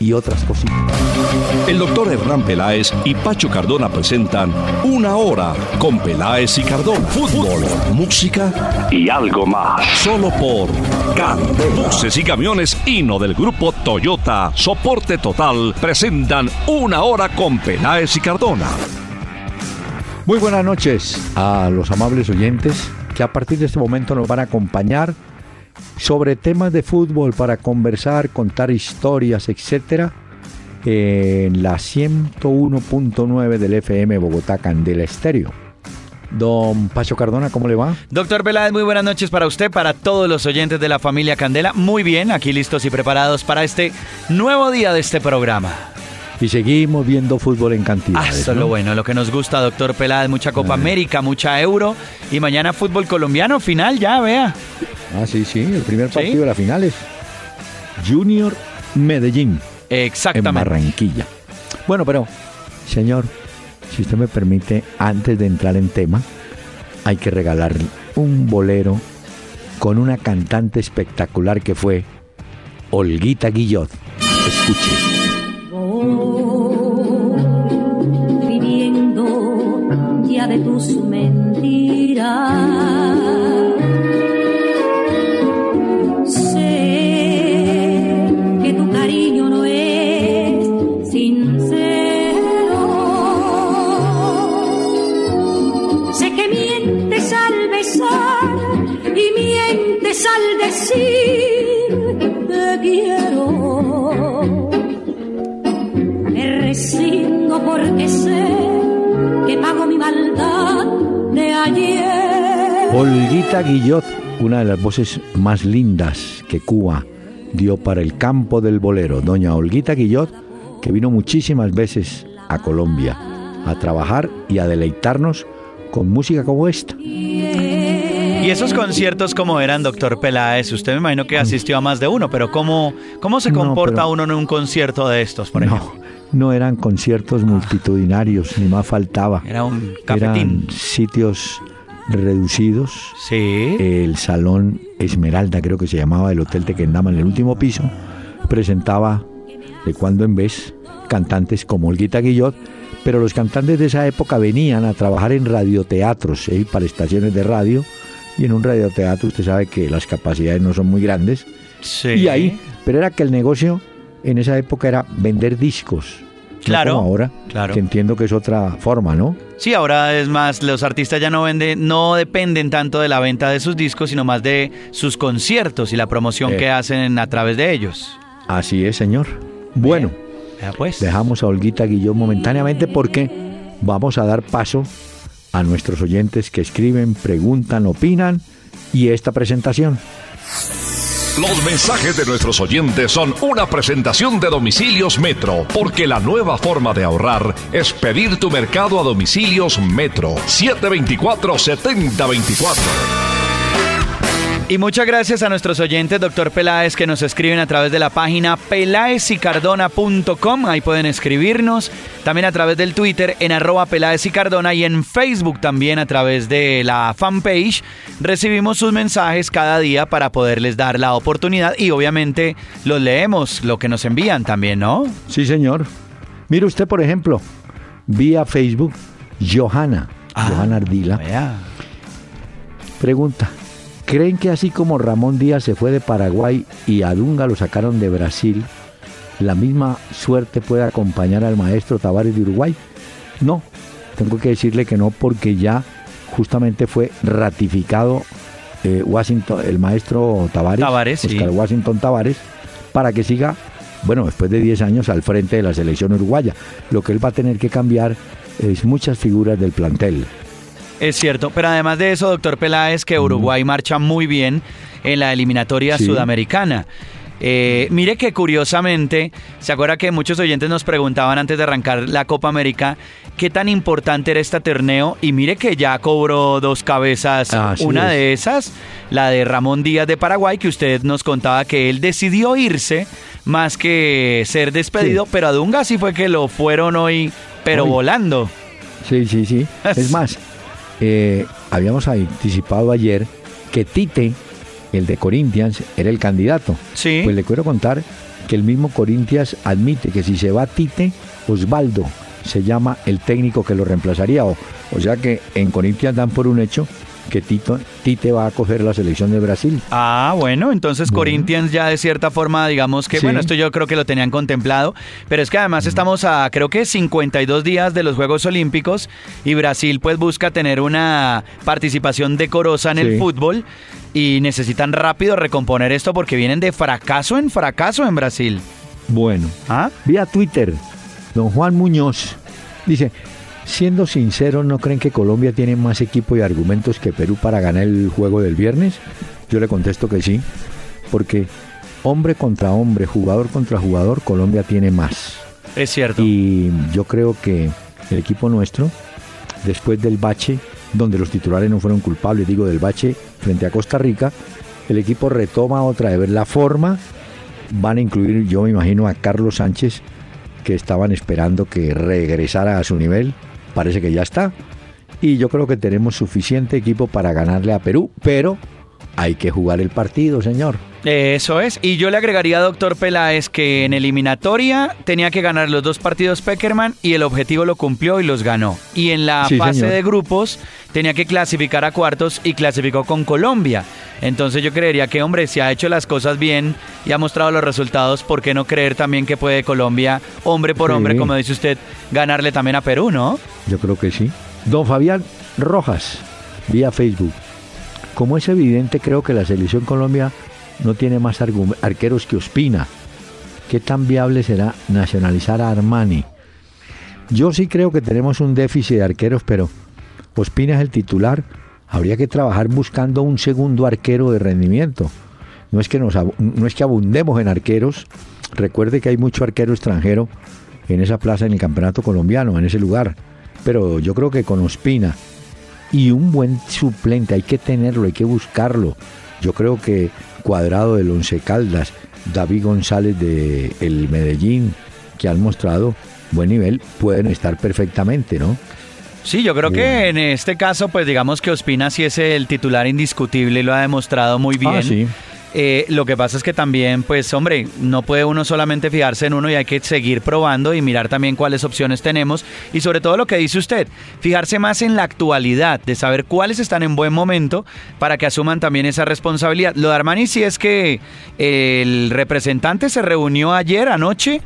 y otras cositas. El doctor Hernán Peláez y Pacho Cardona presentan Una Hora con Peláez y Cardona. Fútbol, música y algo más. Solo por Candela. Buses y camiones Hino del grupo Toyota, soporte total, presentan Una Hora con Peláez y Cardona. Muy buenas noches a los amables oyentes que a partir de este momento nos van a acompañar sobre temas de fútbol para conversar, contar historias, etcétera, en la 101.9 del FM Bogotá Candela Estéreo. Don Pacho Cardona, ¿cómo le va? Doctor Peláez, muy buenas noches para usted, para todos los oyentes de la familia Candela. Muy bien, aquí listos y preparados para este nuevo día de este programa. Y seguimos viendo fútbol en cantidad. Ah, eso es lo bueno, lo que nos gusta, doctor Peláez. Mucha Copa América, mucha Euro. Y mañana fútbol colombiano, final ya, vea. Ah, sí, sí, el primer partido de la final es Junior Medellín. Exactamente. En Barranquilla. Bueno, pero, señor, si usted me permite, antes de entrar en tema, hay que regalarle un bolero con una cantante espectacular que fue Olguita Guillot. Escuche. Olguita Guillot, una de las voces más lindas que Cuba dio para el campo del bolero. Doña Olguita Guillot, que vino muchísimas veces a Colombia a trabajar y a deleitarnos con música como esta. Y esos conciertos como eran, doctor Peláez, usted me imagino que asistió a más de uno, pero ¿cómo, cómo se No, comporta uno en un concierto de estos, por no, ejemplo? no eran conciertos multitudinarios, ni más faltaba. Era un cafetín. Eran sitios reducidos. Sí. El Salón Esmeralda, creo que se llamaba, el Hotel Tequendama, en el último piso, presentaba de cuando en vez cantantes como Olguita Guillot, pero los cantantes de esa época venían a trabajar en radioteatros, ¿eh? para estaciones de radio, y en un radioteatro usted sabe que las capacidades no son muy grandes, sí. y ahí, pero era que el negocio en esa época era vender discos. No Claro, como ahora, claro. que entiendo que es otra forma, ¿no? Sí, ahora es más, los artistas ya no venden, no dependen tanto de la venta de sus discos, sino más de sus conciertos y la promoción Eh. que hacen a través de ellos. Así es, señor. Bueno. Pues. Dejamos a Olguita Guillón momentáneamente porque vamos a dar paso a nuestros oyentes que escriben, preguntan, opinan y esta presentación. Los mensajes de nuestros oyentes son una presentación de Domicilios Metro, porque la nueva forma de ahorrar es pedir tu mercado a Domicilios Metro 724-7024. Y muchas gracias a nuestros oyentes, doctor Peláez, que nos escriben a través de la página peláezicardona.com. Ahí pueden escribirnos. También a través del Twitter en arroba Peláez y Cardona y en Facebook también a través de la fanpage. Recibimos sus mensajes cada día para poderles dar la oportunidad y obviamente los leemos, lo que nos envían también, ¿no? Sí, señor. Mire usted, por ejemplo, vía Facebook, Johanna, Johanna Ardila, Vea. pregunta, ¿creen que así como Ramón Díaz se fue de Paraguay y a Dunga lo sacaron de Brasil, la misma suerte puede acompañar al maestro Tavares de Uruguay? No, tengo que decirle que no porque ya justamente fue ratificado eh, Washington, el maestro Tavares, Tavares, sí. Oscar Washington Tavares, para que siga, bueno, después de 10 años al frente de la selección uruguaya. Lo que él va a tener que cambiar es muchas figuras del plantel. Es cierto, pero además de eso, doctor Peláez, que Uruguay marcha muy bien en la eliminatoria Sí. sudamericana. Eh, mire que curiosamente, ¿se acuerda que muchos oyentes nos preguntaban antes de arrancar la Copa América qué tan importante era este torneo? Y mire que ya cobró dos cabezas. Una de esas, la de Ramón Díaz de Paraguay, que usted nos contaba que él decidió irse más que ser despedido, pero a Dunga sí fue que lo fueron hoy, pero volando. Sí, sí, sí. es más, eh, habíamos anticipado ayer que Tite el de Corinthians, era el candidato. Sí. Pues le quiero contar que el mismo Corinthians admite que si se va Tite, Osvaldo se llama el técnico que lo reemplazaría. O, o sea que en Corinthians dan por un hecho que Tito, Tite va a coger la selección de Brasil. Ah, bueno, entonces Corinthians ya de cierta forma, digamos que, bueno, esto yo creo que lo tenían contemplado, pero es que además estamos a creo que 52 días de los Juegos Olímpicos y Brasil pues busca tener una participación decorosa en el fútbol y necesitan rápido recomponer esto porque vienen de fracaso en fracaso en Brasil. Bueno, ¿Ah? vía Twitter, don Juan Muñoz dice, Siendo sinceros, ¿no creen que Colombia tiene más equipo y argumentos que Perú para ganar el juego del viernes? Yo le contesto que sí, porque hombre contra hombre, jugador contra jugador, Colombia tiene más. Es cierto. Y yo creo que el equipo nuestro, después del bache, donde los titulares no fueron culpables, digo del bache frente a Costa Rica, el equipo retoma otra vez la forma. Van a incluir, yo me imagino, a Carlos Sánchez, que estaban esperando que regresara a su nivel parece que ya está. Y yo creo que tenemos suficiente equipo para ganarle a Perú, pero hay que jugar el partido, señor. Eso es. Y yo le agregaría, doctor Peláez, que en eliminatoria tenía que ganar los dos partidos Peckerman y el objetivo lo cumplió y los ganó. Y en la fase de grupos tenía que clasificar a cuartos y clasificó con Colombia. Entonces yo creería que, hombre, si ha hecho las cosas bien y ha mostrado los resultados, ¿por qué no creer también que puede Colombia, hombre por hombre, como dice usted, ganarle también a Perú, no? Yo creo que sí. Don Fabián Rojas, vía Facebook. Como es evidente, creo que la selección Colombia no tiene más arqueros que Ospina. ¿Qué tan viable será nacionalizar a Armani? Yo sí creo que tenemos un déficit de arqueros, pero Ospina es el titular. Habría que trabajar buscando un segundo arquero de rendimiento. No es que, no es que abundemos en arqueros. Recuerde que hay mucho arquero extranjero en esa plaza en el campeonato colombiano, en ese lugar. Pero yo creo que con Ospina y un buen suplente hay que tenerlo, hay que buscarlo. Yo creo que Cuadrado del Once Caldas, David González de el Medellín, que han mostrado buen nivel, pueden estar perfectamente, ¿no? Sí, yo creo que en este caso, pues digamos que Ospina sí es el titular indiscutible y lo ha demostrado muy ah, bien. Eh, lo que pasa es que también, pues hombre, no puede uno solamente fijarse en uno y hay que seguir probando y mirar también cuáles opciones tenemos y sobre todo lo que dice usted, fijarse más en la actualidad, de saber cuáles están en buen momento para que asuman también esa responsabilidad. Lo de Armani sí es que el representante se reunió ayer anoche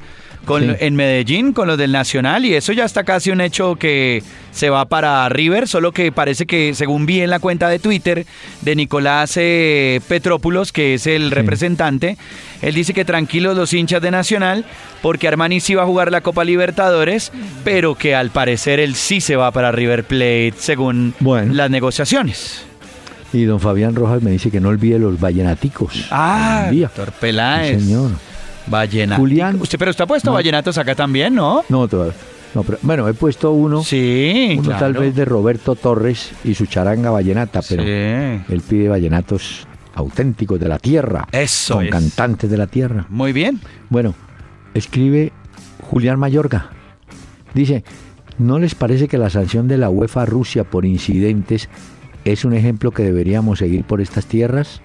en Medellín con los del Nacional y eso ya está casi un hecho que se va para River, solo que parece que según vi en la cuenta de Twitter de Nicolás eh, Petrópulos, que es el representante, él dice que tranquilos los hinchas de Nacional porque Armani sí va a jugar la Copa Libertadores, pero que al parecer él sí se va para River Plate según las negociaciones. Y don Fabián Rojas me dice que no olvide los vallenaticos. Ah, doctor Peláez. señor. Vallenato. Julián. Usted, pero usted ha puesto vallenatos acá también, ¿no? No, todavía. No, pero, bueno, he puesto uno. Sí, uno tal vez de Roberto Torres y su charanga vallenata, pero él pide vallenatos auténticos de la tierra. Eso. Con cantantes de la tierra. Muy bien. Bueno, escribe Julián Mayorga. Dice, ¿no les parece que la sanción de la UEFA a Rusia por incidentes es un ejemplo que deberíamos seguir por estas tierras?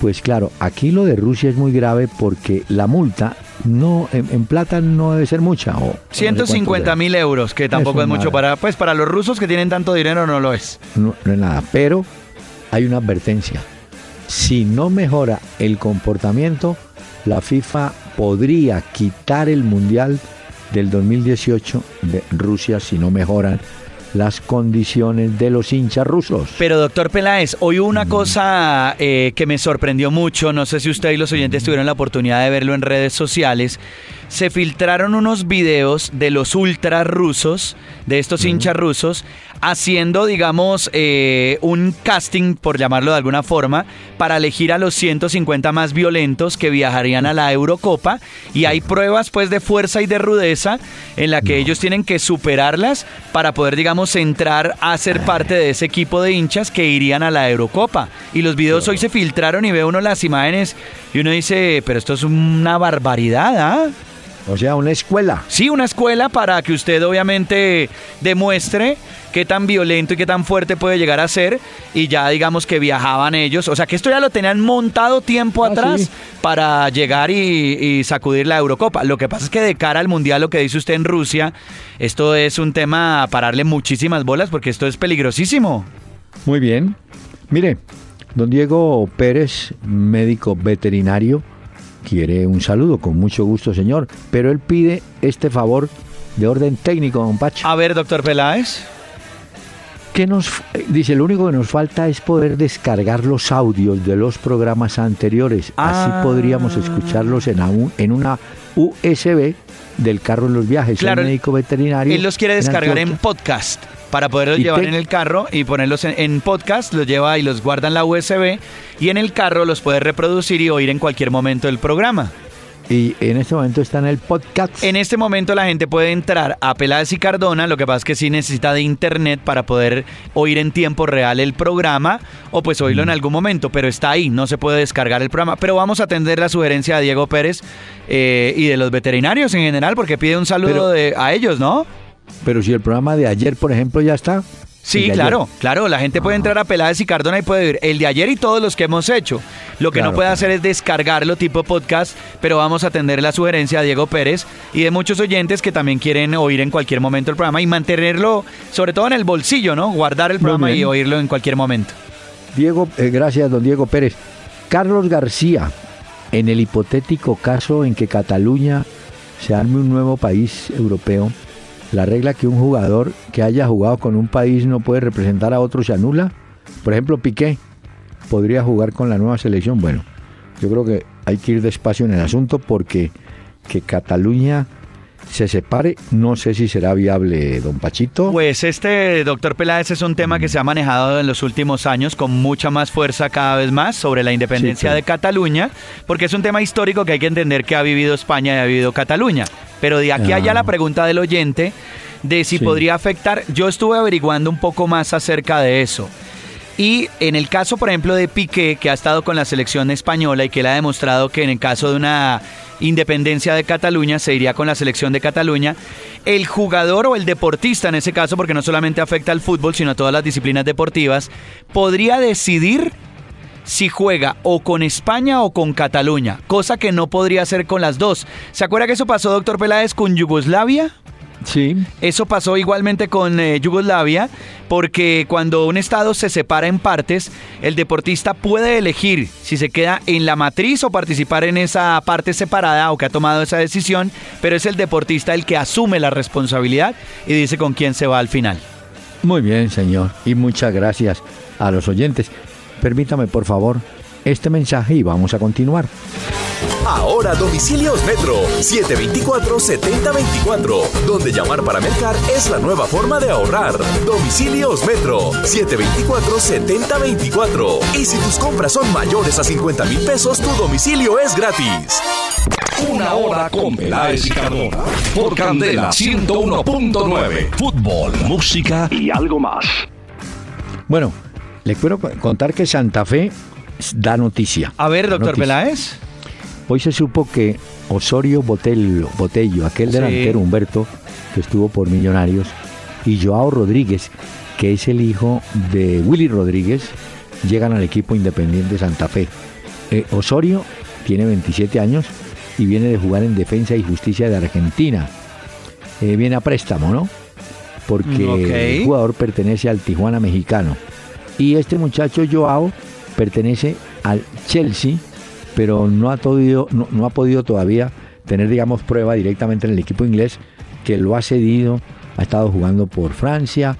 Pues claro, aquí lo de Rusia es muy grave porque la multa no en, plata no debe ser mucha. O, 150 mil euros, que tampoco es, mucho para, pues para los rusos que tienen tanto dinero no lo es. No, no es nada, pero hay una advertencia. Si no mejora el comportamiento, la FIFA podría quitar el Mundial del 2018 de Rusia si no mejoran las condiciones de los hinchas rusos. Pero doctor Peláez, hoy una mm. cosa eh, que me sorprendió mucho, no sé si usted y los oyentes tuvieron la oportunidad de verlo en redes sociales, se filtraron unos videos de los ultras rusos, de estos hinchas rusos, haciendo, digamos, eh, un casting, por llamarlo de alguna forma, para elegir a los 150 más violentos que viajarían a la Eurocopa. Y hay pruebas, pues, de fuerza y de rudeza en la que ellos tienen que superarlas para poder, digamos, entrar a ser parte de ese equipo de hinchas que irían a la Eurocopa. Y los videos hoy se filtraron y ve uno las imágenes y uno dice, pero esto es una barbaridad, ¿ah? O sea, una escuela. Sí, una escuela para que usted obviamente demuestre qué tan violento y qué tan fuerte puede llegar a ser. Y ya digamos que viajaban ellos. O sea que esto ya lo tenían montado tiempo ah, atrás para llegar y, sacudir la Eurocopa. Lo que pasa es que de cara al Mundial, lo que dice usted en Rusia, esto es un tema para darle muchísimas bolas porque esto es peligrosísimo. Muy bien. Mire, don Diego Pérez, médico veterinario quiere un saludo, con mucho gusto, señor. Pero él pide este favor de orden técnico, don Pacho. A ver, doctor Peláez. Que nos dice, lo único que nos falta es poder descargar los audios de los programas anteriores. Así ah. podríamos escucharlos en, en una USB del carro en los viajes. Claro, médico veterinario. Él los quiere descargar en podcast para poderlos llevar en el carro y ponerlos en, podcast, los lleva y los guarda en la USB y en el carro los puede reproducir y oír en cualquier momento del programa. Y en este momento está en el podcast. En este momento la gente puede entrar a Peláez y Cardona, lo que pasa es que sí necesita de internet para poder oír en tiempo real el programa o pues oírlo en mm. algún momento, pero está ahí, no se puede descargar el programa. Pero vamos a atender la sugerencia de Diego Pérez eh, y de los veterinarios en general, porque pide un saludo a ellos, ¿no? Pero si el programa de ayer, por ejemplo, ya está. Sí, claro, claro, la gente puede entrar a Peláez y Cardona y puede ver el de ayer y todos los que hemos hecho. Lo que no puede hacer es descargarlo tipo podcast, pero vamos a atender la sugerencia de Diego Pérez y de muchos oyentes que también quieren oír en cualquier momento el programa y mantenerlo, sobre todo en el bolsillo, ¿no? Guardar el programa y oírlo en cualquier momento. Diego, eh, gracias, don Diego Pérez. Carlos García, en el hipotético caso en que Cataluña se arme un nuevo país europeo, la regla que un jugador que haya jugado con un país no puede representar a otro se anula. Por ejemplo, Piqué podría jugar con la nueva selección. Bueno, yo creo que hay que ir despacio en el asunto porque que Cataluña se separe, no sé si será viable, don Pachito. Pues este, doctor Peláez, es un tema que se ha manejado en los últimos años con mucha más fuerza cada vez más sobre la independencia de Cataluña, porque es un tema histórico que hay que entender que ha vivido España y ha vivido Cataluña. Pero de aquí allá la ah. pregunta del oyente de si podría afectar, yo estuve averiguando un poco más acerca de eso. Y en el caso, por ejemplo, de Piqué, que ha estado con la selección española y que él ha demostrado que en el caso de una independencia de Cataluña se iría con la selección de Cataluña, el jugador o el deportista en ese caso, porque no solamente afecta al fútbol, sino a todas las disciplinas deportivas, podría decidir si juega o con España o con Cataluña, cosa que no podría hacer con las dos. ¿Se acuerda que eso pasó, doctor Peláez, con Yugoslavia? Sí. Eso pasó igualmente con eh, Yugoslavia, porque cuando un estado se separa en partes, el deportista puede elegir si se queda en la matriz o participar en esa parte separada o que ha tomado esa decisión, pero es el deportista el que asume la responsabilidad y dice con quién se va al final. Muy bien, señor, y muchas gracias a los oyentes. Permítame, por favor, este mensaje y vamos a continuar. Ahora Domicilios Metro 724-7024, donde llamar para mercar es la nueva forma de ahorrar. Domicilios Metro 724-7024. Y si tus compras son mayores a 50 mil pesos, tu domicilio es gratis. Una hora con Peláez y Cardona. Por Candela 101.9. Fútbol, música y algo más. Bueno, le quiero contar que Santa Fe da noticia. A ver, doctor Peláez. Hoy se supo que Osorio Botello, Botello aquel delantero Humberto, que estuvo por Millonarios, y Joao Rodríguez, que es el hijo de Willy Rodríguez, llegan al equipo Independiente Santa Fe. Eh, Osorio tiene 27 años y viene de jugar en Defensa y Justicia de Argentina. Eh, viene a préstamo, ¿no? Porque el jugador pertenece al Tijuana mexicano. Y este muchacho Joao pertenece al Chelsea pero no ha, podido, no, ha podido todavía tener, digamos, prueba directamente en el equipo inglés que lo ha cedido, ha estado jugando por Francia,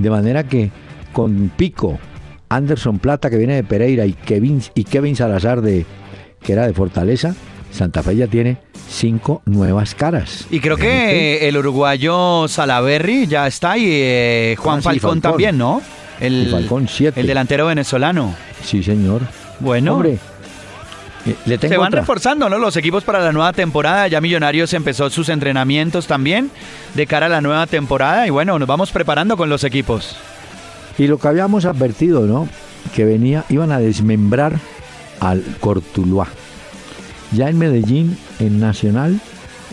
de manera que con Pico, Anderson Plata que viene de Pereira y Kevin, y Kevin Salazar de, que era de Fortaleza, Santa Fe ya tiene cinco nuevas caras. Y creo que el uruguayo Salaberry ya está y eh, Juan Ah, sí, Falcón, Falcón. también, ¿no? El, Falcón, siete. el delantero venezolano. Sí, señor. Bueno, Hombre, le tengo se van otra. reforzando, ¿no? Los equipos para la nueva temporada. Ya Millonarios empezó sus entrenamientos también de cara a la nueva temporada. Y bueno, nos vamos preparando con los equipos. Y lo que habíamos advertido, ¿no? Que venía, iban a desmembrar al Cortuluá. Ya en Medellín, en Nacional,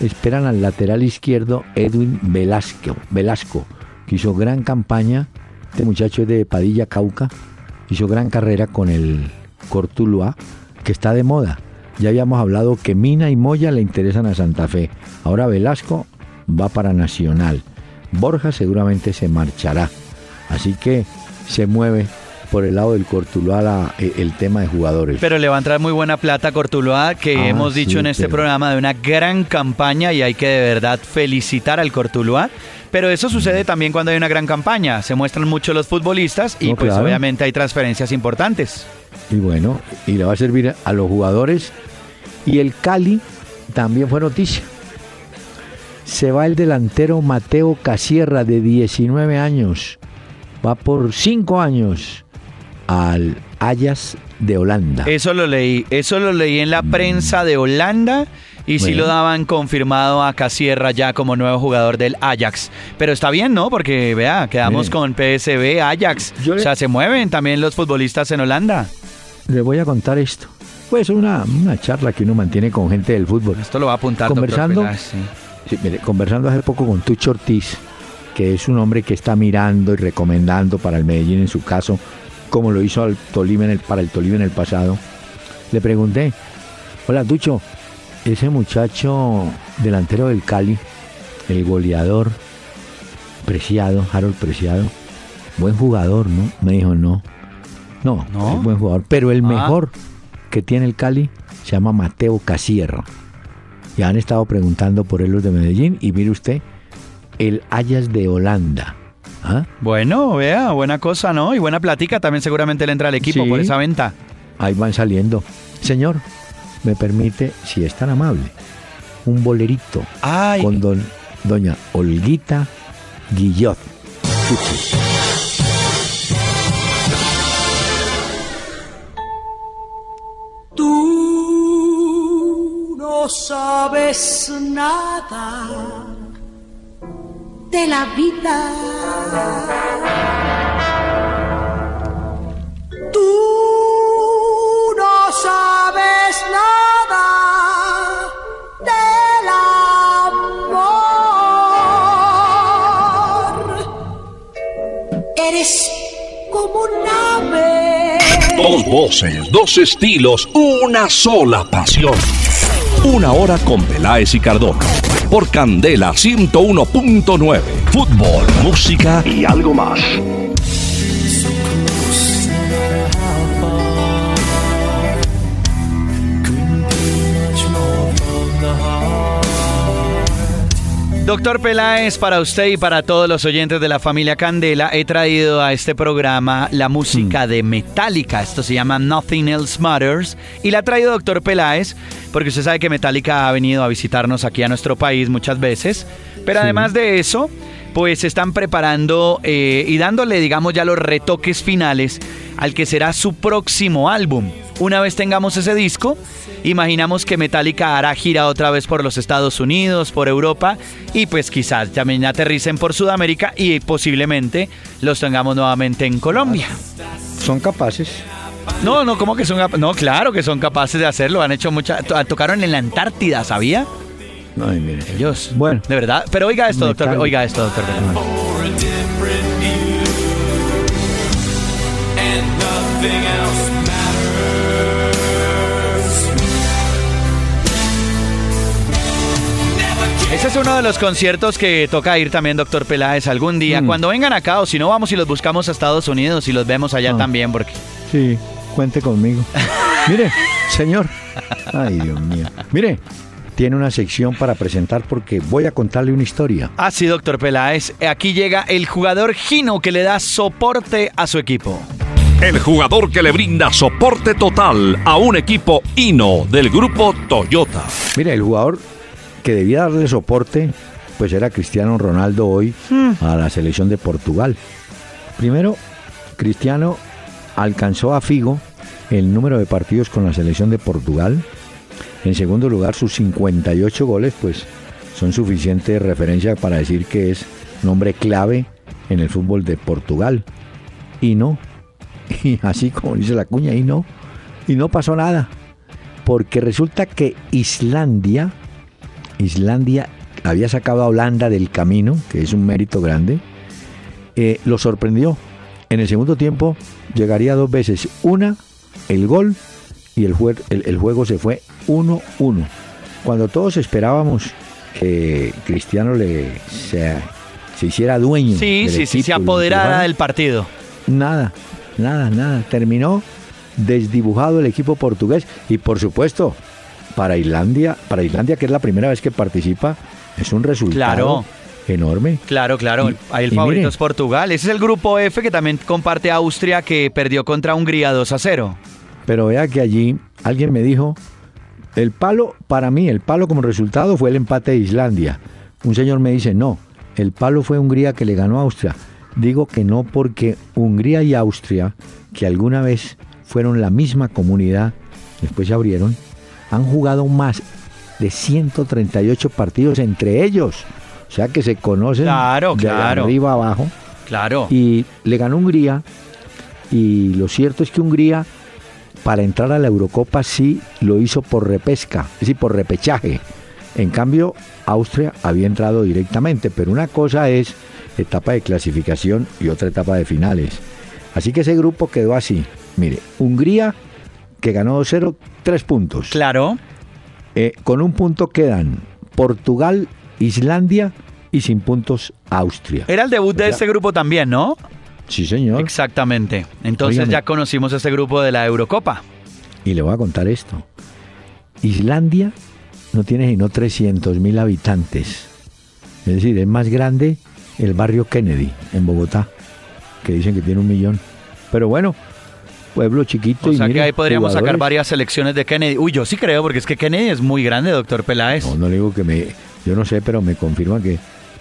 esperan al lateral izquierdo Edwin Velasco, Velasco, que hizo gran campaña. Este muchacho es de Padilla, Cauca. Hizo gran carrera con el Cortuluá, que está de moda. Ya habíamos hablado que Mina y Moya le interesan a Santa Fe. Ahora Velasco va para Nacional. Borja seguramente se marchará. Así que se mueve por el lado del Cortuluá la- eh, el tema de jugadores. Pero le va a entrar muy buena plata a Cortuluá, que Ah, hemos dicho sí, en este pero- programa de una gran campaña y hay que de verdad felicitar al Cortuluá. Pero eso sucede también cuando hay una gran campaña. Se muestran mucho los futbolistas y No, pues claro. obviamente hay transferencias importantes. Y bueno, y le va a servir a los jugadores. Y el Cali también fue noticia. Se va el delantero Mateo Casierra de 19 años. Va por 5 años al Ajax de Holanda. Eso lo leí, eso lo leí en la prensa de Holanda y sí Bueno. lo daban confirmado a Casierra ya como nuevo jugador del Ajax. Pero está bien, ¿no? Porque vea, quedamos con PSV, Ajax. Yo O le- sea, se mueven también los futbolistas en Holanda. Les voy a contar esto. Pues una, una charla que uno mantiene con gente del fútbol. Esto lo va a apuntar Conversando. Sí. Sí, mire, conversando hace poco con Tucho Ortiz, que es un hombre que está mirando y recomendando para el Medellín en su caso, como lo hizo al Tolima en el, para el Tolima en el pasado, le pregunté, hola Tucho, ese muchacho delantero del Cali, el goleador, Preciado, Harold Preciado, buen jugador, ¿no? Me dijo, no, no, ¿No? es buen jugador, pero el Ah. mejor que tiene el Cali se llama Mateo Casierra. Ya han estado preguntando por él los de Medellín y mire usted, el Ajax de Holanda. ¿Ah? Bueno, vea, buena cosa, ¿no? Y buena plática también seguramente le entra al equipo Sí. por esa venta. Ahí van saliendo. Señor, me permite, si es tan amable, un bolerito Ay, con don, doña Olguita Guillot. Escuche. Tú no sabes nada de la vida. Tú no sabes nada del amor. Eres como un ave. Dos voces, dos estilos, una sola pasión. Una hora con Peláez y Cardona. Por Candela 101.9. Fútbol, música y algo más. Doctor Peláez, para usted y para todos los oyentes de la familia Candela, he traído a este programa la música Mm. de Metallica. Esto se llama Nothing Else Matters. Y la ha traído Doctor Peláez, porque usted sabe que Metallica ha venido a visitarnos aquí a nuestro país muchas veces. Pero Sí. además de eso, pues se están preparando eh, y dándole, digamos, ya los retoques finales al que será su próximo álbum. Una vez tengamos ese disco, imaginamos que Metallica hará gira otra vez por los Estados Unidos, por Europa y pues quizás también aterricen por Sudamérica y posiblemente los tengamos nuevamente en Colombia. Son capaces. No, no, ¿cómo que son capa- No, claro que son capaces de hacerlo. Han hecho mucha. to- Tocaron en la Antártida, ¿sabía? Ay, mire. Ellos. Bueno. De verdad. Pero oiga esto, doctor. Oiga esto, doctor. for Ese es uno de los conciertos que toca ir también, doctor Peláez, algún día. Mm. Cuando vengan acá, o si no, vamos y los buscamos a Estados Unidos y los vemos allá Ah. también, porque. Sí, cuente conmigo. Mire, señor. Ay, Dios mío. Mire, tiene una sección para presentar porque voy a contarle una historia. Ah, sí, doctor Peláez. Aquí llega el jugador Gino que le da soporte a su equipo. el jugador que le brinda soporte total a un equipo Hino del grupo Toyota. Mira, el jugador que debía darle soporte, pues era Cristiano Ronaldo hoy a la selección de Portugal. Primero, Cristiano alcanzó a Figo el número de partidos con la selección de Portugal. En segundo lugar, sus 58 goles, pues son suficiente referencia para decir que es nombre clave en el fútbol de Portugal. Y no, y así como dice la cuña, y no, y no pasó nada. Porque resulta que Islandia, Islandia había sacado a Holanda del camino, que es un mérito grande, eh, lo sorprendió. En el segundo tiempo llegaría dos veces. Una, el gol, y el, jue- el- el juego se fue 1-1. Cuando todos esperábamos que Cristiano le, se, se hiciera dueño. Sí, del sí, sí, se apoderara del partido. Nada, nada, nada. Terminó desdibujado el equipo portugués y por supuesto para Islandia, para Islandia que es la primera vez que participa, es un resultado Claro. enorme. Claro, claro. Y- Ahí el favorito es Portugal. Ese es el grupo F que también comparte Austria que perdió contra Hungría 2 a 0. Pero vea que allí alguien me dijo, el palo, para mí, el palo como resultado fue el empate de Islandia. Un señor me dice, no, el palo fue Hungría que le ganó a Austria. Digo que no porque Hungría y Austria, que alguna vez fueron la misma comunidad, después se abrieron, han jugado más de 138 partidos entre ellos. O sea que se conocen Claro, de claro. arriba abajo Claro. y le ganó Hungría y lo cierto es que Hungría para entrar a la Eurocopa sí lo hizo por repesca, es decir, por repechaje. En cambio, Austria había entrado directamente, pero una cosa es etapa de clasificación y otra etapa de finales. Así que ese grupo quedó así. Mire, Hungría, que ganó 2-0, tres puntos. Claro. Eh, con un punto quedan Portugal, Islandia y sin puntos Austria. Era el debut de O sea, este grupo también, ¿no? Sí, señor. Exactamente. Entonces ya conocimos este grupo de la Eurocopa. Y le voy a contar esto. Islandia no tiene sino 300 mil habitantes. Es decir, es más grande el barrio Kennedy en Bogotá, que dicen que tiene un millón. Pero bueno, pueblo chiquito O y sea que ahí podríamos sacar varias selecciones de Kennedy. Uy, yo sí creo, porque es que Kennedy es muy grande, doctor Peláez. No, no le digo que me... Yo no sé, pero me confirman que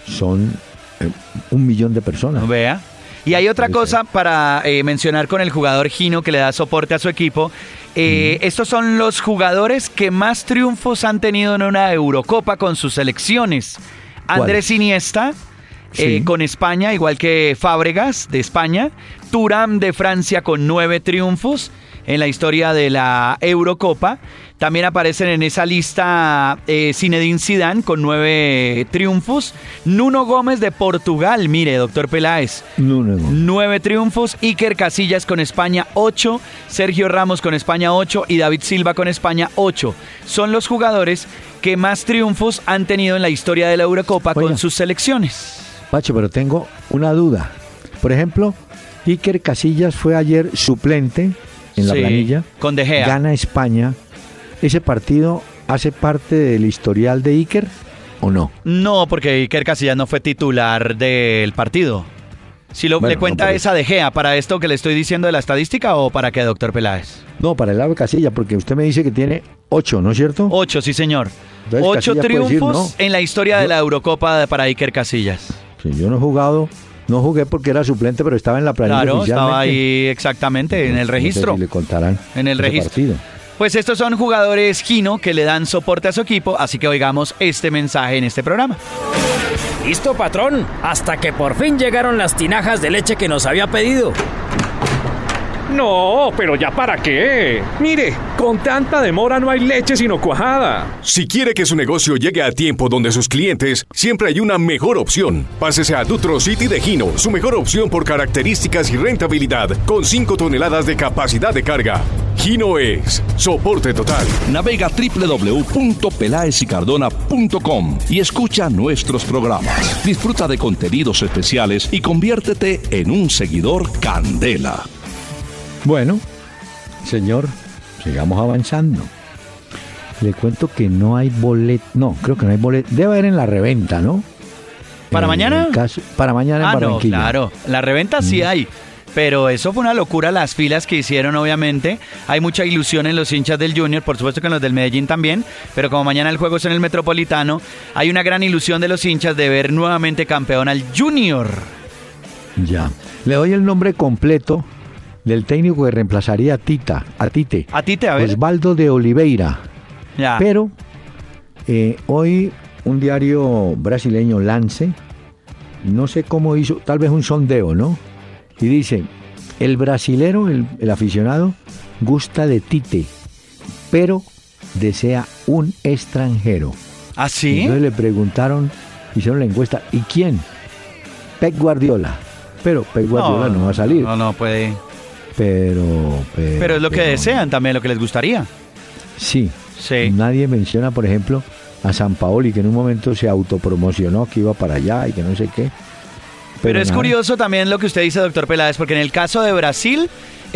son eh, un millón de personas. Vea. Y hay otra cosa para eh, mencionar con el jugador Gino que le da soporte a su equipo. Eh, Estos son los jugadores que más triunfos han tenido en una Eurocopa con sus selecciones. Andrés Iniesta eh, con España, igual que Fábregas de España. Turam de Francia con nueve triunfos en la historia de la Eurocopa. También aparecen en esa lista eh, Zinedine Zidane con nueve triunfos. Nuno Gómez de Portugal, mire, doctor Peláez. Nueve triunfos, Iker Casillas con España 8, Sergio Ramos con España 8 y David Silva con España 8. Son los jugadores que más triunfos han tenido en la historia de la Eurocopa Oiga. con sus selecciones. Pacho, pero tengo una duda. Por ejemplo, Iker Casillas fue ayer suplente en la Sí, planilla. con De Gea. Gana España. ¿Ese partido hace parte del historial de Iker o no? No, porque Iker Casillas no fue titular del partido. Si lo, Bueno, le cuenta no, esa de Gea para esto que le estoy diciendo de la estadística o para qué, doctor Peláez? No, para el de Casillas, porque usted me dice que tiene ocho, ¿no es cierto? Ocho, sí señor. Entonces, Ocho Casillas puede decir, triunfos no. en la historia de la Eurocopa para Iker Casillas. Sí, yo no he jugado, no jugué porque era suplente, pero estaba en la planilla Claro, estaba ahí exactamente en el No sé registro. si le contarán En el registro. partido. Pues estos son jugadores Gino que le dan soporte a su equipo, así que oigamos este mensaje en este programa. Listo, patrón. Hasta que por fin llegaron las tinajas de leche que nos había pedido. No, pero ya para qué. Mire, con tanta demora no hay leche sino cuajada. Si quiere que su negocio llegue a tiempo donde sus clientes, siempre hay una mejor opción. Pásese a Dutro City de Gino, su mejor opción por características y rentabilidad, con 5 toneladas de capacidad de carga. Gino es soporte total. Navega www.pelaesicardona.com y escucha nuestros programas. Disfruta de contenidos especiales y conviértete en un seguidor candela. Bueno, señor, sigamos avanzando. Le cuento que no hay bolet, no, creo que no hay bolet, debe haber en la reventa, ¿no? ¿Para En mañana? caso- para mañana en Ah, no, Barranquilla. claro. La reventa sí hay. Pero eso fue una locura las filas que hicieron, obviamente. Hay mucha ilusión en los hinchas del Junior, por supuesto que en los del Medellín también. Pero como mañana el juego es en el Metropolitano, hay una gran ilusión de los hinchas de ver nuevamente campeón al Junior. Ya. Le doy el nombre completo del técnico que reemplazaría a Tita, a Tite. A Tite, a ver. Osvaldo de Oliveira. Ya. Pero eh, hoy un diario brasileño, Lance, no sé cómo hizo, tal vez un sondeo, ¿no? Y dice, el brasilero, el, el aficionado, gusta de Tite, pero desea un extranjero. ¿Ah, sí? Entonces le preguntaron, hicieron la encuesta, ¿y quién? Pep Guardiola. Pero Pep Guardiola no, va a salir. No, no puede. Pero, pero, Pero es lo que pero- desean también, lo que les gustaría. Sí. Sí. Nadie menciona, por ejemplo, a San Paoli, que en un momento se autopromocionó que iba para allá y que no sé qué. Pero, es nada. curioso también lo que usted dice, doctor Peláez, porque en el caso de Brasil,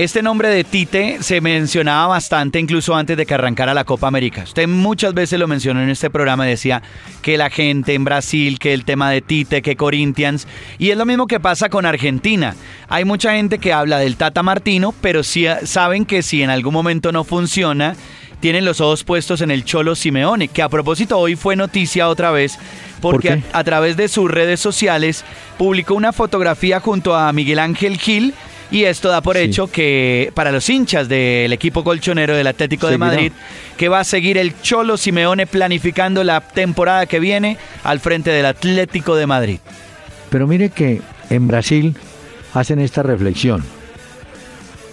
este nombre de Tite se mencionaba bastante incluso antes de que arrancara la Copa América. Usted muchas veces lo mencionó en este programa, decía que la gente en Brasil, que el tema de Tite, que Corinthians, y es lo mismo que pasa con Argentina. Hay mucha gente que habla del Tata Martino, pero sí saben que si en algún momento no funciona, tienen los ojos puestos en el Cholo Simeone, que a propósito hoy fue noticia otra vez, porque a, a través de sus redes sociales publicó una fotografía junto a Miguel Ángel Gil y esto da por Sí. hecho que para los hinchas del equipo colchonero del Atlético de. Madrid, que va a seguir el Cholo Simeone planificando la temporada que viene al frente del Atlético de Madrid. Pero mire que en Brasil hacen esta reflexión.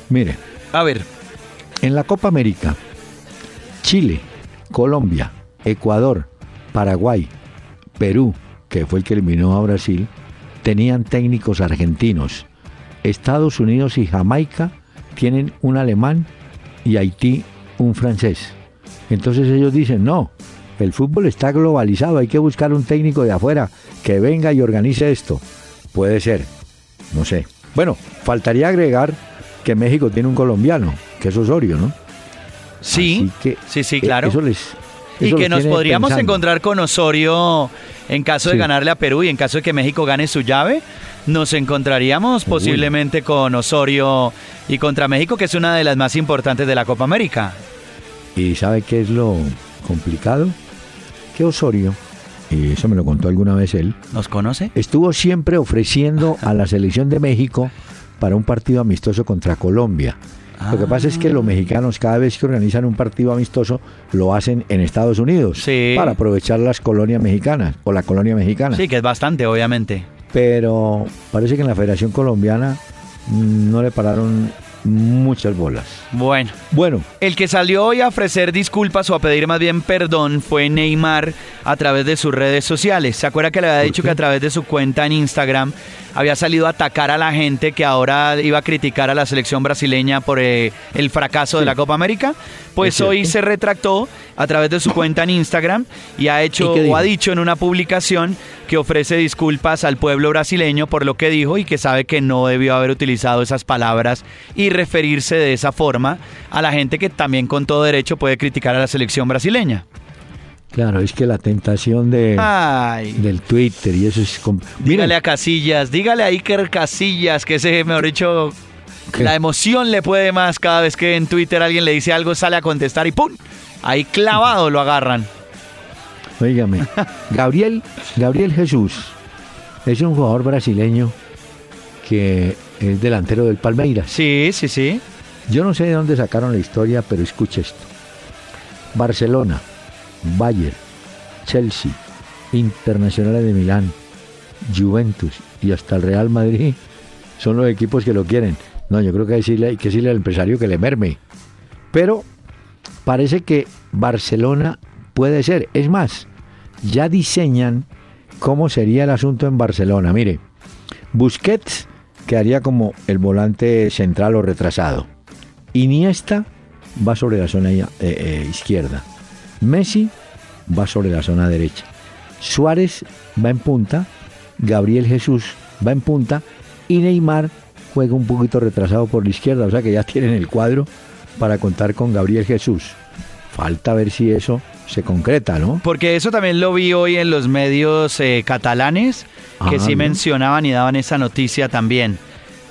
Mire, A ver, en la Copa América, Chile, Colombia, Ecuador, Paraguay, Perú, que fue el que eliminó a Brasil, tenían técnicos argentinos. Estados Unidos y Jamaica tienen un alemán y Haití un francés. Entonces ellos dicen, no, el fútbol está globalizado, hay que buscar un técnico de afuera que venga y organice esto. Puede ser, no sé. Bueno, faltaría agregar que México tiene un colombiano, que es Osorio, ¿no? sí, que, sí, sí, eh, claro. eso les, y que nos podríamos pensando. encontrar con Osorio en caso de Sí. ganarle a Perú y en caso de que México gane su llave, nos encontraríamos posiblemente con Osorio y contra México, que es una de las más importantes de la Copa América. ¿Y sabe qué es lo complicado? Que Osorio, y eso me lo contó alguna vez él, ¿Nos conoce? estuvo siempre ofreciendo a la selección de México para un partido amistoso contra Colombia. Lo que pasa es que los mexicanos cada vez que organizan un partido amistoso lo hacen en Estados Unidos Sí. para aprovechar las colonias mexicanas o la colonia mexicana. Sí, que es bastante, obviamente. Pero parece que en la Federación Colombiana mm, no le pararon muchas bolas. Bueno, Bueno, el que salió hoy a ofrecer disculpas o a pedir más bien perdón fue Neymar a través de sus redes sociales. ¿Se acuerda que le había dicho que a través de su cuenta en Instagram había salido a atacar a la gente que ahora iba a criticar a la selección brasileña por eh, el fracaso de la Copa América? Pues hoy se retractó a través de su cuenta en Instagram y ha hecho ¿Y qué o ha dicho en una publicación que ofrece disculpas al pueblo brasileño por lo que dijo y que sabe que no debió haber utilizado esas palabras y referirse de esa forma a la gente que también con todo derecho puede criticar a la selección brasileña. Claro, es que la tentación de, Ay. del Twitter y eso es... Dígale a Casillas, dígale a Iker Casillas que ese, mejor dicho, ¿Qué? la emoción le puede más cada vez que en Twitter alguien le dice algo, sale a contestar y ¡pum! Ahí clavado lo agarran. Óigame, Gabriel, Gabriel Jesús es un jugador brasileño que es delantero del Palmeiras. Sí, sí, sí. Yo no sé de dónde sacaron la historia, pero escuche esto. Barcelona, Bayern, Chelsea, Internacional de Milán, Juventus y hasta el Real Madrid son los equipos que lo quieren. No, yo creo que hay que decirle, hay que decirle al empresario que le merme. Pero parece que Barcelona puede ser. Es más, ya diseñan cómo sería el asunto en Barcelona. Mire, Busquets quedaría como el volante central o retrasado. Iniesta va sobre la zona eh, eh, izquierda. Messi va sobre la zona derecha. Suárez va en punta. Gabriel Jesús va en punta. Y Neymar juega un poquito retrasado por la izquierda. O sea que ya tienen el cuadro para contar con Gabriel Jesús. Falta ver si eso se concreta, ¿no? Porque eso también lo vi hoy en los medios eh, catalanes, que Ah, sí ¿no? mencionaban y daban esa noticia también.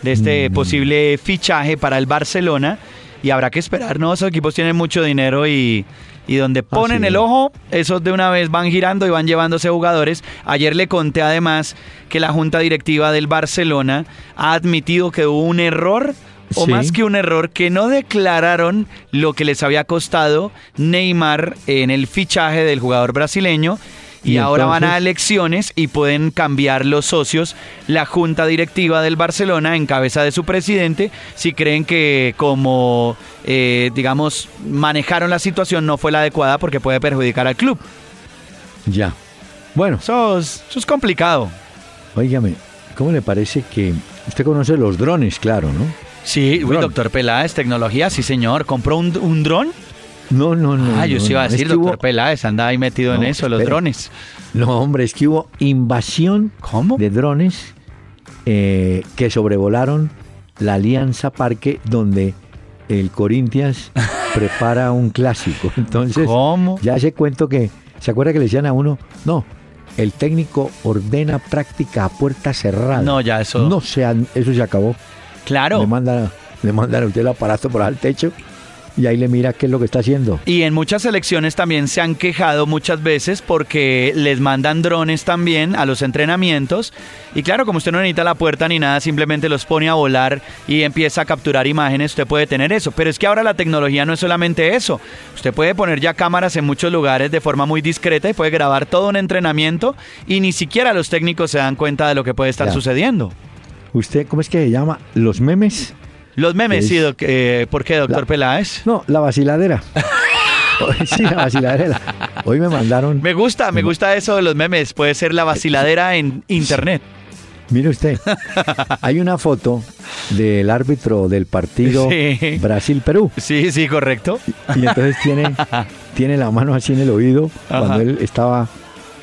de este posible fichaje para el Barcelona. Y habrá que esperar, ¿no? Esos equipos tienen mucho dinero y, y donde ponen sí. el ojo, esos de una vez van girando y van llevándose jugadores. Ayer le conté además que la junta directiva del Barcelona ha admitido que hubo un error. O Sí. más que un error, que no declararon lo que les había costado Neymar en el fichaje del jugador brasileño. Y, Y ahora van a elecciones y pueden cambiar los socios, la junta directiva del Barcelona en cabeza de su presidente, si creen que como, eh, digamos, manejaron la situación no fue la adecuada porque puede perjudicar al club. Ya. Bueno, Eso es, eso es complicado. óigame, ¿cómo le parece que usted conoce los drones, claro, no? Sí, uy, doctor Peláez, tecnología, sí señor. ¿Compró un, un dron? No, no, no. Ah, yo sí iba a no, es decir, que doctor hubo- Peláez, anda ahí metido en eso, los drones. No, hombre, es que hubo invasión ¿Cómo? de drones eh, que sobrevolaron la Alianza Parque donde el Corinthians prepara un clásico. Entonces, ¿Cómo? ya se cuento que, ¿se acuerda que le decían a uno? No, el técnico ordena práctica a puerta cerrada. No, ya eso. No se eso se acabó. Claro. Le mandan, le mandan a usted el aparato por al techo y ahí le mira qué es lo que está haciendo. Y en muchas selecciones también se han quejado muchas veces porque les mandan drones también a los entrenamientos. Y claro, como usted no necesita la puerta ni nada, simplemente los pone a volar y empieza a capturar imágenes, usted puede tener eso. Pero es que ahora la tecnología no es solamente eso. Usted puede poner ya cámaras en muchos lugares de forma muy discreta y puede grabar todo un entrenamiento y ni siquiera los técnicos se dan cuenta de lo que puede estar Ya. sucediendo. ¿Usted cómo es que se llama? ¿Los memes? Los memes, Es- sí, doc- eh, ¿por qué, doctor La- Peláez? No, la vaciladera. sí, la vaciladera. Hoy me mandaron. Me gusta, me gusta eso de los memes. Puede ser la vaciladera en internet. Mire usted, hay una foto del árbitro del partido Sí. Brasil-Perú. Sí, sí, correcto. Y entonces tiene, tiene la mano así en el oído cuando él estaba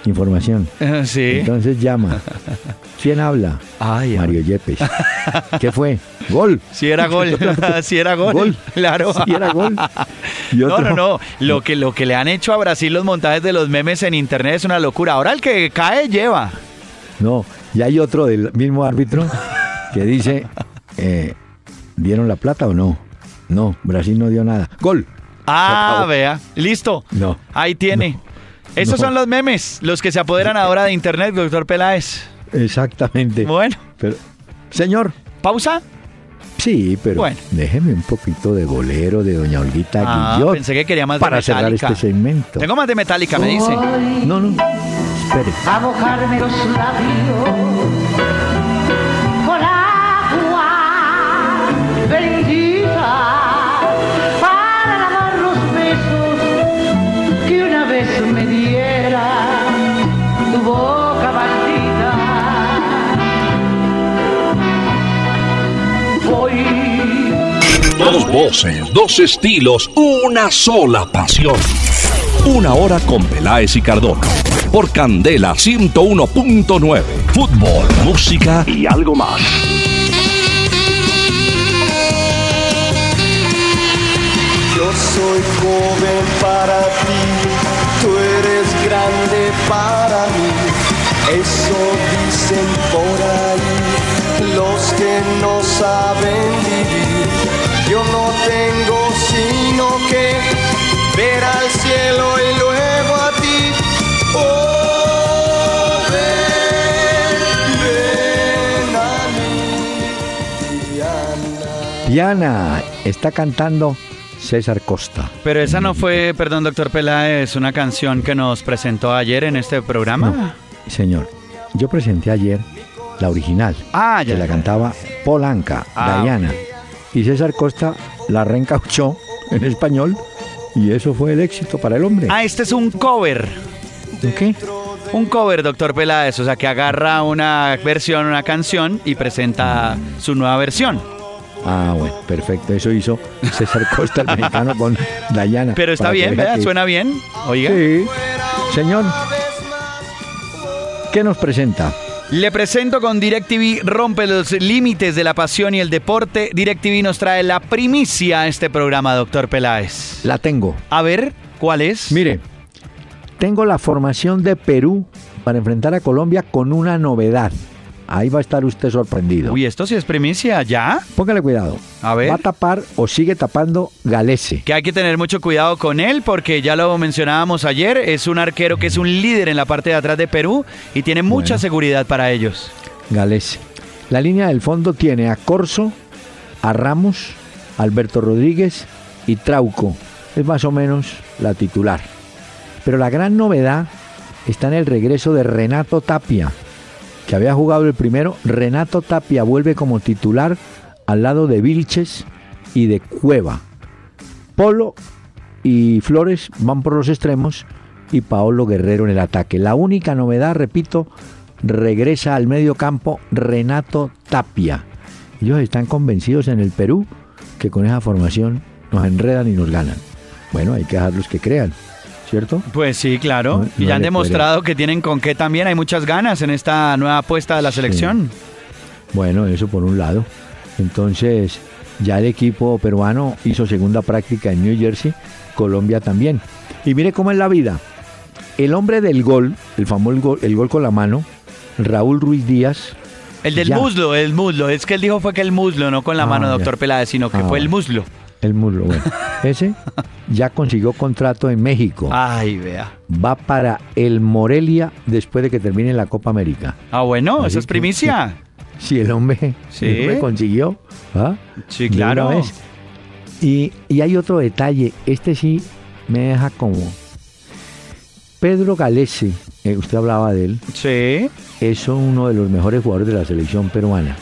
información. Sí. Entonces llama. ¿Quién habla? Ay, Mario Yepes. ¿Qué fue? Gol. Si era gol, si era gol. Gol. Claro. Sí, era gol. Y No, otro- no, no. Lo que, lo que le han hecho a Brasil los montajes de los memes en internet es una locura. Ahora el que cae lleva. No, y hay otro del mismo árbitro que dice, eh, ¿dieron la plata o no? No, Brasil no dio nada. Gol. Ah, vea. Listo. No. Ahí tiene. Esos No. son los memes, los que se apoderan ahora de internet, doctor Peláez. Exactamente. Bueno, Pero, señor, pausa. sí, pero Bueno. déjeme un poquito de golero de doña Olguita Ah, Guillot pensé que quería más de para cerrar este segmento. Tengo más de Metallica, me dice. No, no, espere. a mojarme los labios con agua bendita Dos voces, dos estilos, una sola pasión. Una hora con Peláez y Cardona. Por Candela 101.9. Fútbol, música y algo más. Yo soy joven para ti, tú eres grande para mí. Eso dicen por ahí los que no saben vivir. No tengo sino que ver al cielo y luego a ti. Oh, ven, ven a mí, Diana. Diana está cantando César Costa. Pero esa no fue, perdón, doctor Peláez, una canción que nos presentó ayer en este programa. Señor, yo presenté ayer la original, Ah, ya. que la cantaba Polanca, Ah, Diana. Y César Costa la reencauchó en español y eso fue el éxito para el hombre. Ah, este es un cover. ¿Qué? Un cover, doctor Peláez, o sea, que agarra una versión, una canción y presenta su nueva versión. Ah, bueno, perfecto. Eso hizo César Costa, el mexicano, con Dayana. Pero está bien, ¿verdad? que- Suena bien. Oiga. Sí. Señor, ¿qué nos presenta? Le presento con DirecTV rompe los límites de la pasión y el deporte. DirecTV nos trae la primicia a este programa, doctor Peláez. La tengo. A ver, ¿cuál es? Mire, tengo la formación de Perú para enfrentar a Colombia con una novedad. Ahí va a estar usted sorprendido. Uy, esto sí es primicia, ¿ya? Póngale cuidado. A ver. Va a tapar o sigue tapando Galese. Que hay que tener mucho cuidado con él porque ya lo mencionábamos ayer, es un arquero que es un líder en la parte de atrás de Perú y tiene mucha seguridad para ellos. Galese. La línea del fondo tiene a Corso, a Ramos, Alberto Rodríguez y Trauco. Es más o menos la titular. Pero la gran novedad está en el regreso de Renato Tapia, que había jugado el primero. Renato Tapia vuelve como titular al lado de Vilches y de Cueva. Polo y Flores van por los extremos y Paolo Guerrero en el ataque. La única novedad, repito, regresa al medio campo Renato Tapia. Ellos están convencidos en el Perú que con esa formación nos enredan y nos ganan. Bueno, hay que dejarlos que crean, ¿cierto? Pues sí, claro. No- y no ya han demostrado que tienen con qué también. Hay muchas ganas en esta nueva apuesta de la selección. Bueno, eso por un lado. Entonces, ya el equipo peruano hizo segunda práctica en New Jersey, Colombia también. Y mire cómo es la vida. El hombre del gol, el famoso gol, el gol con la mano, Raúl Ruiz Díaz. El del ya. muslo, el muslo. Es que él dijo fue que el muslo, no con la Ah, mano, doctor Peláez, sino que Ah, fue el muslo. El muslo, bueno. Ese ya consiguió contrato en México. Ay, vea. Va para el Morelia después de que termine la Copa América. Ah, bueno, Así eso es primicia. Si el hombre, Sí. el hombre consiguió. ¿ah? Sí, claro. Y, y hay otro detalle, este sí me deja como... Pedro Galese, eh, usted hablaba de él, Sí. es uno de los mejores jugadores de la selección peruana.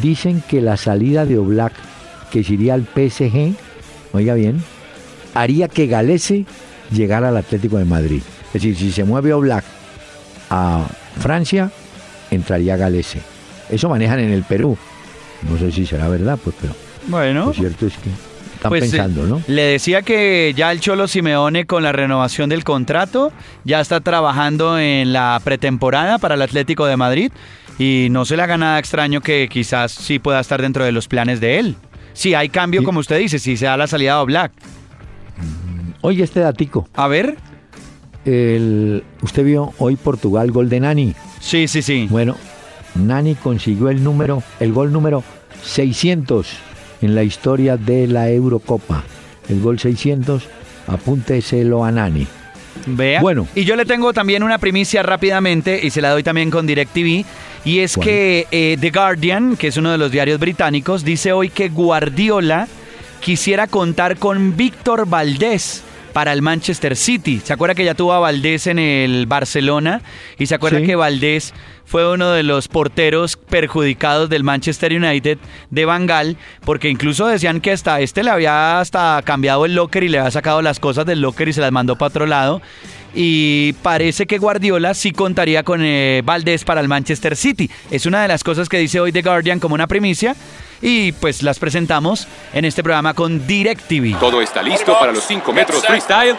Dicen que la salida de Oblak, que se iría al PSG, oiga bien, haría que Galese llegara al Atlético de Madrid. Es decir, si se mueve Oblak a Francia, entraría Galese. Eso manejan en el Perú. No sé si será verdad, pues, pero Bueno. lo cierto es que están Pues, pensando, eh, ¿no? Le decía que ya el Cholo Simeone con la renovación del contrato ya está trabajando en la pretemporada para el Atlético de Madrid y no se le haga nada extraño que quizás sí pueda estar dentro de los planes de él. Si hay cambio, como usted dice, si se da la salida de Black. Oye, este datico. A ver. El, usted vio hoy Portugal gol de Nani. Sí, sí, sí. Bueno, Nani consiguió el número, el gol número 600 en la historia de la Eurocopa. El gol 600, apúnteselo a Nani. Vea. Bueno. Y yo le tengo también una primicia rápidamente y se la doy también con DirecTV. Y es ¿Cuál? que eh, The Guardian, que es uno de los diarios británicos, dice hoy que Guardiola quisiera contar con Víctor Valdés para el Manchester City. ¿Se acuerda que ya tuvo a Valdés en el Barcelona? Y se acuerda Sí. que Valdés fue uno de los porteros perjudicados del Manchester United de Bangal, porque incluso decían que hasta este le había hasta cambiado el locker y le había sacado las cosas del locker y se las mandó para otro lado. Y parece que Guardiola sí contaría con eh, Valdés para el Manchester City. Es una de las cosas que dice hoy The Guardian como una primicia. Y pues las presentamos en este programa con DirecTV. Todo está listo para los 5 metros freestyle.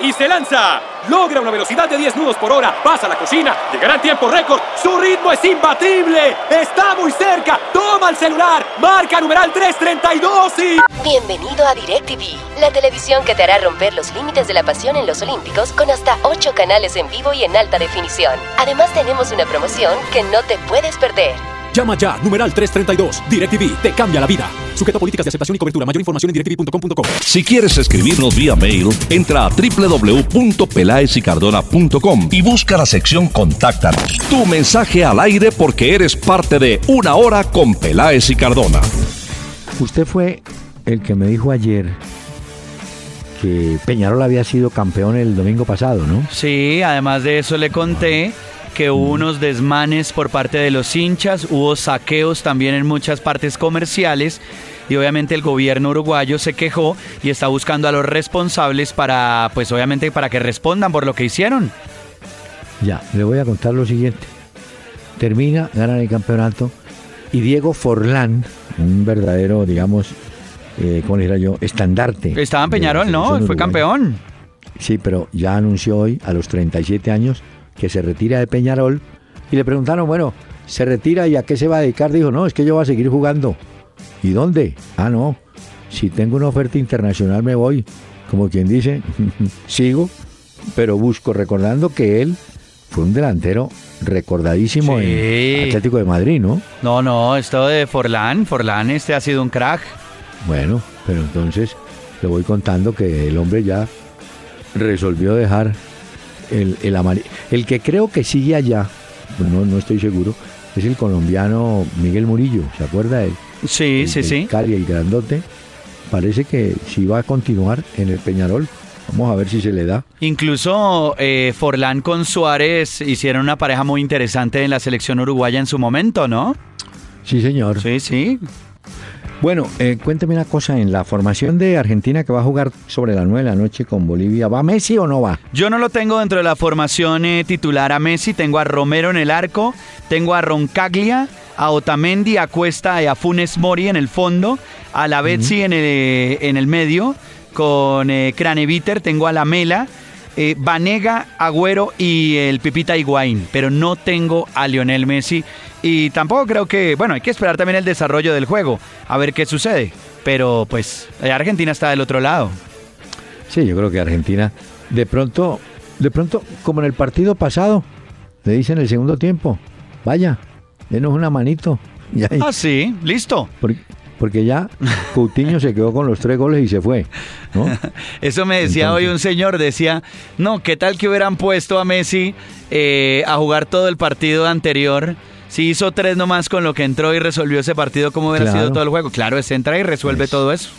Y se lanza. Logra una velocidad de 10 nudos por hora. Pasa a la cocina. Llegará en tiempo récord. Su ritmo es imbatible. Está muy cerca. Toma el celular. Marca numeral 332 y... Bienvenido a DirecTV, la televisión que te hará romper los límites de la pasión en los Olímpicos con hasta 8 canales en vivo y en alta definición. Además tenemos una promoción que no te puedes perder. Llama ya, numeral 332. DirecTV te cambia la vida. Sujeto a políticas de aceptación y cobertura. Mayor información en directv.com.co. Si quieres escribirnos vía mail, entra a www.pelaesicardona.com y busca la sección Contáctanos. Tu mensaje al aire porque eres parte de Una Hora con Peláez y Cardona. Usted fue el que me dijo ayer que Peñarol había sido campeón el domingo pasado, ¿no? Sí, además de eso le conté que hubo unos desmanes por parte de los hinchas, hubo saqueos también en muchas partes comerciales y obviamente el gobierno uruguayo se quejó y está buscando a los responsables para, pues obviamente para que respondan por lo que hicieron. Ya, le voy a contar lo siguiente. Termina, ganan el campeonato y Diego Forlán, un verdadero, digamos, eh, ¿cómo le diría yo? Estandarte. Estaba en Peñarol, ¿no? Fue campeón. Sí, pero ya anunció hoy, a los 37 años, que se retira de Peñarol. Y le preguntaron, bueno, ¿se retira y a qué se va a dedicar? Dijo, no, es que yo voy a seguir jugando. ¿Y dónde? Ah, no, si tengo una oferta internacional me voy. Como quien dice, sigo, pero busco, recordando que él fue un delantero recordadísimo Sí. en Atlético de Madrid, ¿no? No, no, esto de Forlán, Forlán este ha sido un crack. Bueno, pero entonces le voy contando que el hombre ya resolvió dejar el, el amarillo. El que creo que sigue allá, pues no, no estoy seguro, es el colombiano Miguel Murillo, ¿se acuerda de él? Sí, el, sí, el sí. Cali, el grandote. Parece que sí va a continuar en el Peñarol. Vamos a ver si se le da. Incluso eh, Forlán con Suárez hicieron una pareja muy interesante en la selección uruguaya en su momento, ¿no? Sí, señor. Sí, sí. Bueno, eh, cuénteme una cosa, en la formación de Argentina que va a jugar sobre la 9 de la noche con Bolivia, ¿va Messi o no va? Yo no lo tengo dentro de la formación eh, titular a Messi, tengo a Romero en el arco, tengo a Roncaglia, a Otamendi, a Cuesta y a Funes Mori en el fondo, a la Betsy en, el, en el medio, con eh, Craneviter, tengo a la Mela, eh, Vanega, Agüero y el Pipita Higuaín, pero no tengo a Lionel Messi y tampoco creo que, bueno, hay que esperar también el desarrollo del juego, a ver qué sucede, pero pues eh, Argentina está del otro lado. Sí, yo creo que Argentina, de pronto, de pronto, como en el partido pasado, le dicen el segundo tiempo, vaya, denos una manito. Y ahí- Ah, sí, listo. porque, porque ya Coutinho se quedó con los tres goles y se fue, ¿no? Eso me decía hoy un señor, decía, no, ¿qué tal que hubieran puesto a Messi eh, a jugar todo el partido anterior? Si hizo tres nomás con lo que entró y resolvió ese partido, ¿cómo hubiera Claro. sido todo el juego? Claro, es entra y resuelve todo eso.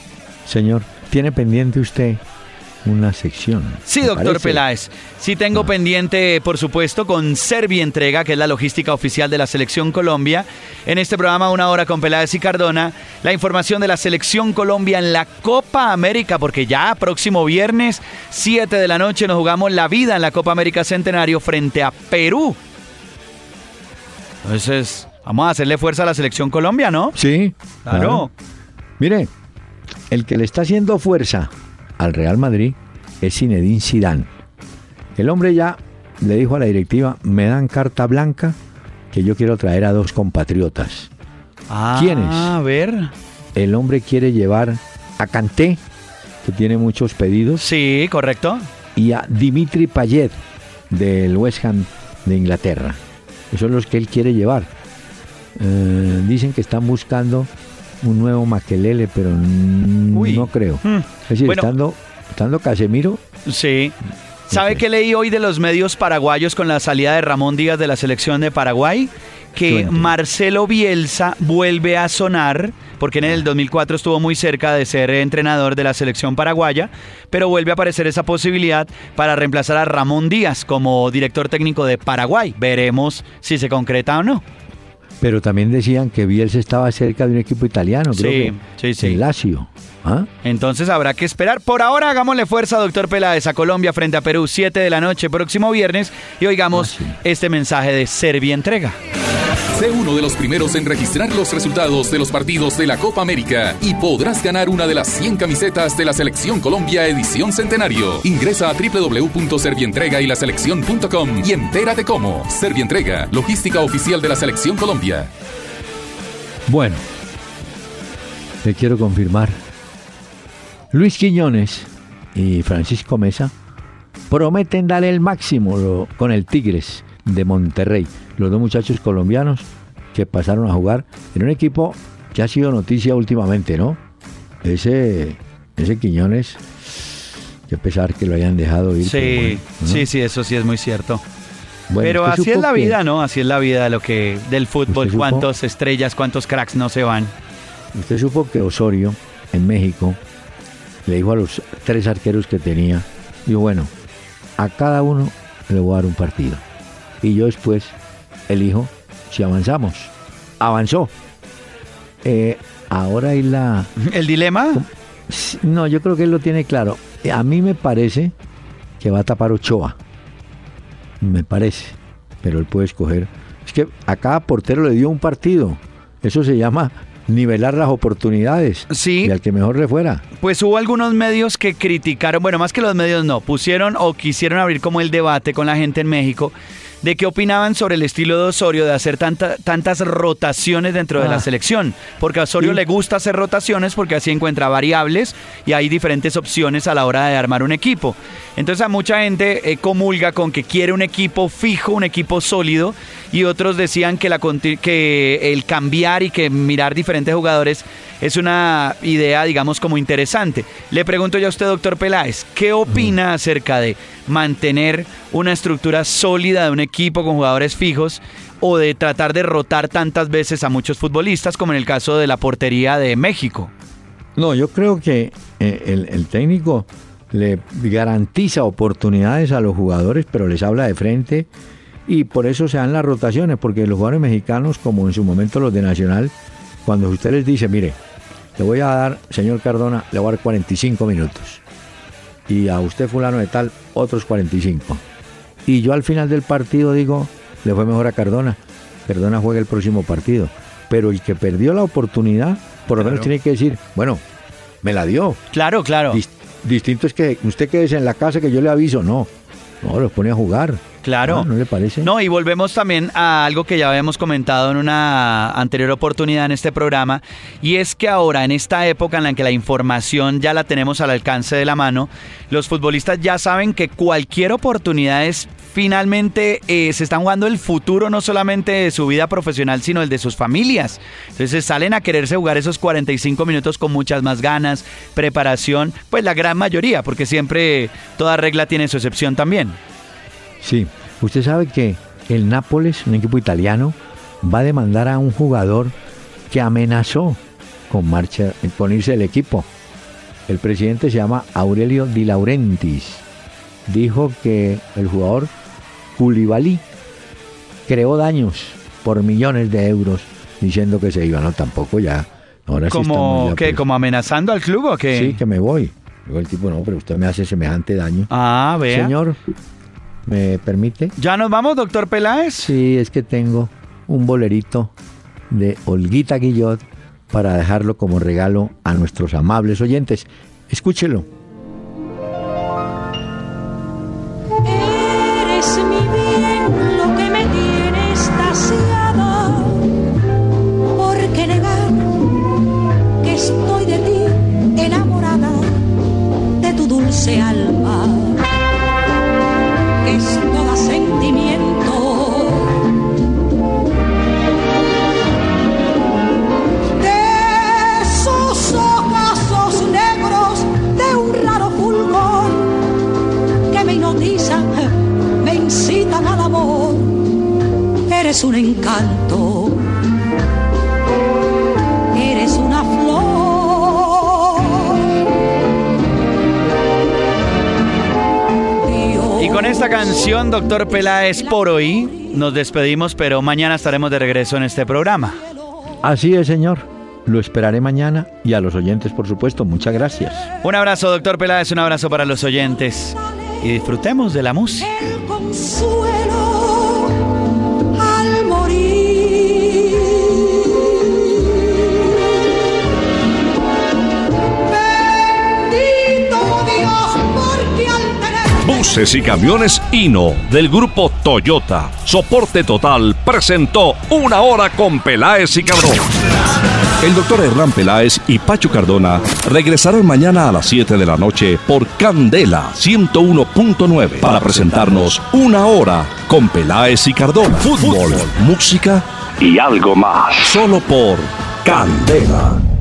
Señor, ¿tiene pendiente usted una sección? Sí, ¿me doctor parece? Peláez. Sí tengo pendiente, por supuesto, con Servi Entrega, que es la logística oficial de la Selección Colombia. En este programa, Una Hora con Peláez y Cardona, la información de la Selección Colombia en la Copa América, porque ya próximo viernes, 7 de la noche, nos jugamos la vida en la Copa América Centenario frente a Perú. Entonces, vamos a hacerle fuerza a la Selección Colombia, ¿no? Sí. Claro. Mire, el que le está haciendo fuerza al Real Madrid es Zinedine Zidane. El hombre ya le dijo a la directiva, me dan carta blanca que yo quiero traer a dos compatriotas. Ah, ¿Quiénes? A ver. El hombre quiere llevar a Kanté, que tiene muchos pedidos. Sí, correcto. Y a Dimitri Payet, del West Ham de Inglaterra. Son los que él quiere llevar. Eh, dicen que están buscando un nuevo Maquelele, pero Uy. no creo. Hmm. Es decir, Bueno. estando, estando Casemiro, Sí. ¿Sabe qué leí hoy de los medios paraguayos con la salida de Ramón Díaz de la selección de Paraguay? Que. Marcelo Bielsa vuelve a sonar, porque en el 2004 estuvo muy cerca de ser entrenador de la selección paraguaya, pero vuelve a aparecer esa posibilidad para reemplazar a Ramón Díaz como director técnico de Paraguay. Veremos si se concreta o no. pero también decían que Bielsa estaba cerca de un equipo italiano, creo Sí, que sí, sí. el Lazio. ¿Ah? Entonces habrá que esperar. Por ahora hagámosle fuerza, doctor Peláez, a Colombia frente a Perú, 7 de la noche, próximo viernes, y oigamos este mensaje de Serbia Entrega. Sé uno de los primeros en registrar los resultados de los partidos de la Copa América y podrás ganar una de las 100 camisetas de la Selección Colombia edición centenario. Ingresa a www.servientrega y laselección.com y entérate cómo. Servientrega, logística oficial de la Selección Colombia. Bueno, le quiero confirmar. Luis Quiñones y Francisco Mesa prometen darle el máximo lo- con el Tigres de Monterrey. Los dos muchachos colombianos que pasaron a jugar en un equipo que ha sido noticia últimamente, ¿no? Ese, ese Quiñones, qué pesar que lo hayan dejado ir. Sí, bueno, ¿no? sí, sí, eso sí es muy cierto. Bueno, Pero ¿usted así es la que- vida, ¿no? Así es la vida lo que del fútbol. Cuántas estrellas, cuántos cracks no se van. Usted supo que Osorio, en México, le dijo a los tres arqueros que tenía, dijo, bueno, a cada uno le voy a dar un partido. Y yo después elijo si avanzamos. Avanzó. Eh, ahora hay la... ¿El dilema? No, yo creo que él lo tiene claro. A mí me parece que va a tapar Ochoa. Me parece. Pero él puede escoger. Es que a cada portero le dio un partido. Eso se llama nivelar las oportunidades. Sí. Y al que mejor le fuera. Pues hubo algunos medios que criticaron, bueno, más que los medios no, pusieron o quisieron abrir como el debate con la gente en México de qué opinaban sobre el estilo de Osorio de hacer tanta, tantas rotaciones dentro de la Ah. selección. Porque a Osorio Sí. le gusta hacer rotaciones porque así encuentra variables y hay diferentes opciones a la hora de armar un equipo. Entonces a mucha gente eh, comulga con que quiere un equipo fijo, un equipo sólido y otros decían que, la, conti- que el cambiar y que mirar diferentes jugadores es una idea, digamos, como interesante. Le pregunto yo a usted, doctor Peláez, ¿qué opina acerca de mantener una estructura sólida de un equipo con jugadores fijos o de tratar de rotar tantas veces a muchos futbolistas, como en el caso de la portería de México? No, yo creo que eh, el, el técnico le garantiza oportunidades a los jugadores, pero les habla de frente y por eso se dan las rotaciones, porque los jugadores mexicanos, como en su momento los de Nacional, cuando usted les dice, mire, le voy a dar, señor Cardona, le voy a dar 45 minutos. Y a usted fulano de tal, otros 45. Y yo al final del partido digo, le fue mejor a Cardona. Cardona juega el próximo partido. Pero el que perdió la oportunidad, por lo menos tiene que decir, bueno, me la dio. Claro, claro. Dis- distinto es que usted quede en la casa que yo le aviso, no. No, los pone a jugar. Claro. Ah, ¿No le parece? No, y volvemos también a algo que ya habíamos comentado en una anterior oportunidad en este programa, y es que ahora, en esta época en la que la información ya la tenemos al alcance de la mano, los futbolistas ya saben que cualquier oportunidad es finalmente eh, se están jugando el futuro no solamente de su vida profesional, sino el de sus familias. Entonces salen a quererse jugar esos 45 minutos con muchas más ganas, preparación, pues la gran mayoría, porque siempre toda regla tiene su excepción también. Sí. Usted sabe que el Nápoles, un equipo italiano, va a demandar a un jugador que amenazó con marcha, con irse del equipo. El presidente se llama Aurelio Di Laurentiis. Dijo que el jugador Koulibaly creó daños por millones de euros diciendo que se iba. No, tampoco ya. Ahora como que como amenazando al club o qué? Sí, que me voy. Luego el tipo, no, pero usted me hace semejante daño. Ah, vea. Señor, ¿me permite? ¿Ya nos vamos, doctor Peláez? Sí, es que tengo un bolerito de Olguita Guillot para dejarlo como regalo a nuestros amables oyentes. Escúchelo. Canción, doctor Peláez, por hoy nos despedimos, pero mañana estaremos de regreso en este programa. Así es, señor. Lo esperaré mañana y a los oyentes, por supuesto. Muchas gracias. Un abrazo, doctor Peláez, un abrazo para los oyentes. Y disfrutemos de la música. El consuelo Y camiones Hino del grupo Toyota. Soporte total presentó Una Hora con Peláez y Cardón. El doctor Hernán Peláez y Pacho Cardona regresarán mañana a las 7 de la noche por Candela 101.9 para presentarnos Una Hora con Peláez y Cardona. Fútbol, música y algo más. Solo por Candela.